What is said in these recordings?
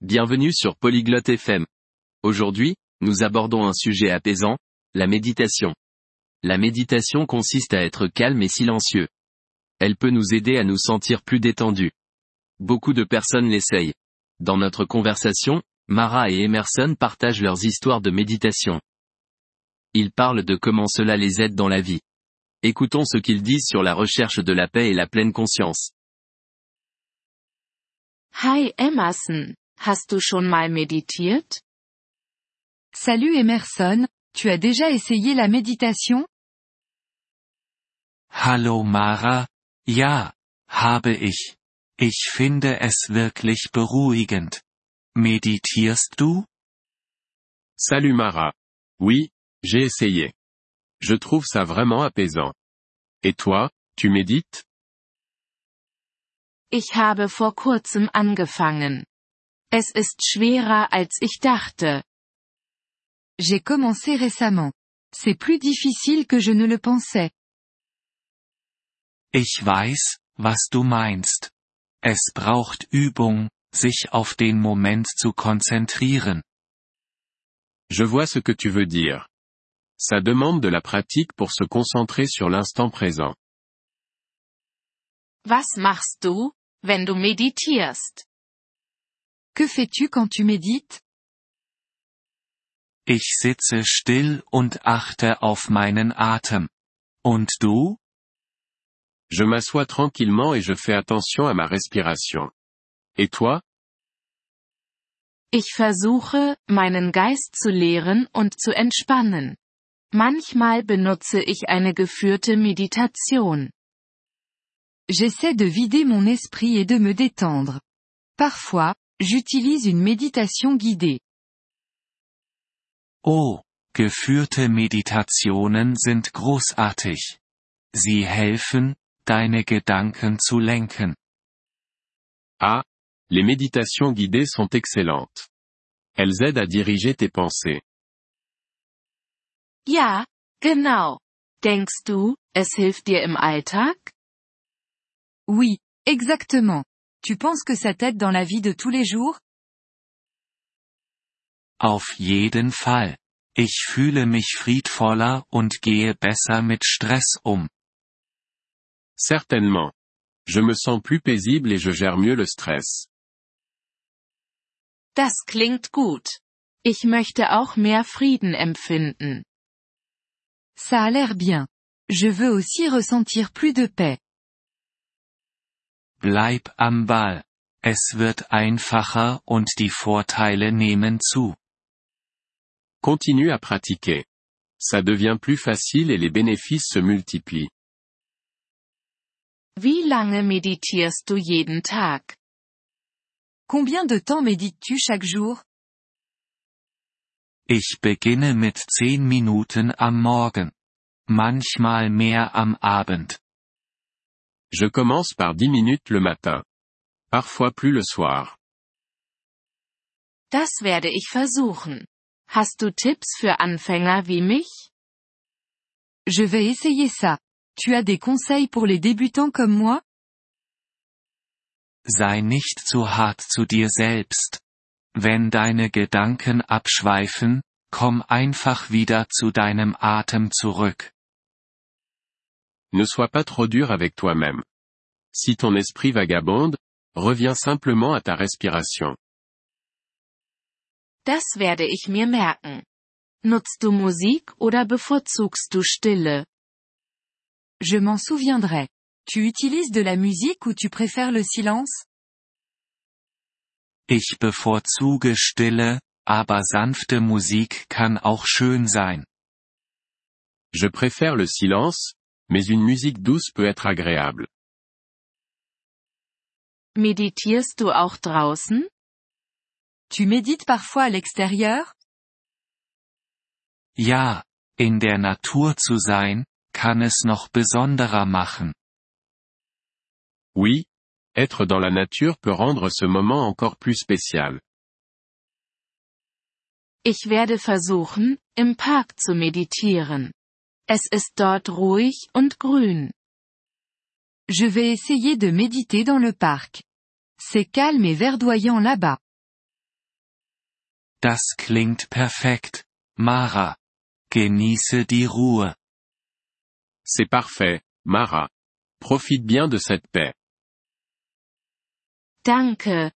Bienvenue sur Polyglotte FM. Aujourd'hui, nous abordons un sujet apaisant, la méditation. La méditation consiste à être calme et silencieux. Elle peut nous aider à nous sentir plus détendus. Beaucoup de personnes l'essayent. Dans notre conversation, Mara et Emerson partagent leurs histoires de méditation. Ils parlent de comment cela les aide dans la vie. Écoutons ce qu'ils disent sur la recherche de la paix et la pleine conscience. Hi Emerson, hast du schon mal meditiert? Salut Emerson, tu as déjà essayé la méditation Hallo Mara, ja, habe ich. Ich finde es wirklich beruhigend. Meditierst du? Salut Mara. Oui, j'ai essayé. Je trouve ça vraiment apaisant. Et toi, tu médites Ich habe vor kurzem angefangen. Es ist schwerer als ich dachte. J'ai commencé récemment. C'est plus difficile que je ne le pensais. Ich weiß, was du meinst. Es braucht Übung, sich auf den Moment zu konzentrieren. Je vois ce que tu veux dire. Ça demande de la pratique pour se concentrer sur l'instant présent. Was machst du, wenn du meditierst? Que fais-tu quand tu médites Ich sitze still und achte auf meinen Atem. Und du? Je m'assois tranquillement et je fais attention à ma respiration. Et toi Ich versuche, meinen Geist zu leeren und zu entspannen. Manchmal benutze ich eine geführte Meditation. J'essaie de vider mon esprit et de me détendre. Parfois, j'utilise une méditation guidée. Oh, geführte Meditationen sind großartig. Sie helfen, deine Gedanken zu lenken. Ah, les méditations guidées sont excellentes. Elles aident à diriger tes pensées. Ja, genau. Denkst du, es hilft dir im Alltag? Oui, exactement. Tu penses que ça t'aide dans la vie de tous les jours? Auf jeden Fall. Ich fühle mich friedvoller und gehe besser mit Stress um. Certainement. Je me sens plus paisible et je gère mieux le stress. Das klingt gut. Ich möchte auch mehr Frieden empfinden. Ça a l'air bien. Je veux aussi ressentir plus de paix. Bleib am Ball. Es wird einfacher und die Vorteile nehmen zu. Continue à pratiquer. Ça devient plus facile et les bénéfices se multiplient. Wie lange meditierst du jeden Tag? Combien de temps médites-tu chaque jour Ich beginne mit zehn Minuten am Morgen. Manchmal mehr am Abend. Je commence par 10 minutes le matin. Parfois plus le soir. Das werde ich versuchen. Hast du Tipps für Anfänger wie mich? Je vais essayer ça. Tu as des conseils pour les débutants comme moi Sei nicht zu hart zu dir selbst. Wenn deine Gedanken abschweifen, komm einfach wieder zu deinem Atem zurück. Ne sois pas trop dur avec toi-même. Si ton esprit vagabonde, reviens simplement à ta respiration. Das werde ich mir merken. Nutzt du Musik oder bevorzugst du Stille? Je m'en souviendrai. Tu utilises de la musique ou tu préfères le silence? Ich bevorzuge Stille, aber sanfte Musik kann auch schön sein. Je préfère le silence, mais une musique douce peut être agréable. Meditierst du auch draußen? Tu médites parfois à l'extérieur? Ja, in der Natur zu sein, kann es noch besonderer machen. Oui, être dans la nature peut rendre ce moment encore plus spécial. Ich werde versuchen, im Park zu meditieren. Es ist dort ruhig und grün. Je vais essayer de méditer dans le parc. C'est calme et verdoyant là-bas. Das klingt perfekt, Mara. Genieße die Ruhe. C'est parfait, Mara. Profite bien de cette paix. Danke.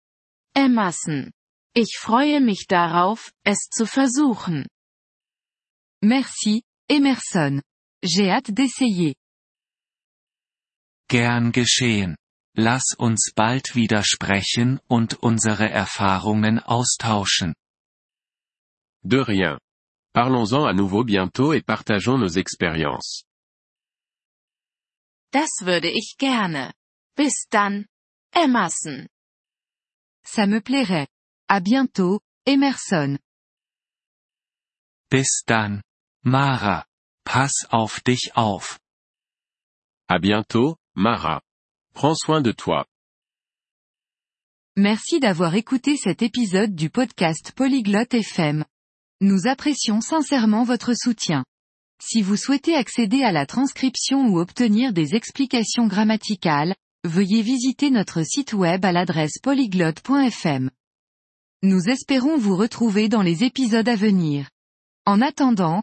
Emerson. Ich freue mich darauf, es zu versuchen. Merci, Emerson. J'ai hâte d'essayer. Gern geschehen. Lass uns bald wieder sprechen und unsere Erfahrungen austauschen. De rien. Parlons-en à nouveau bientôt et partageons nos expériences. Das würde ich gerne. Bis dann. Emerson. Ça me plairait. À bientôt, Emerson. Bis dann. Mara. Pass auf dich auf. À bientôt, Mara. Prends soin de toi. Merci d'avoir écouté cet épisode du podcast Polyglotte FM. Nous apprécions sincèrement votre soutien. Si vous souhaitez accéder à la transcription ou obtenir des explications grammaticales, veuillez visiter notre site web à l'adresse polyglotte.fm. Nous espérons vous retrouver dans les épisodes à venir. En attendant,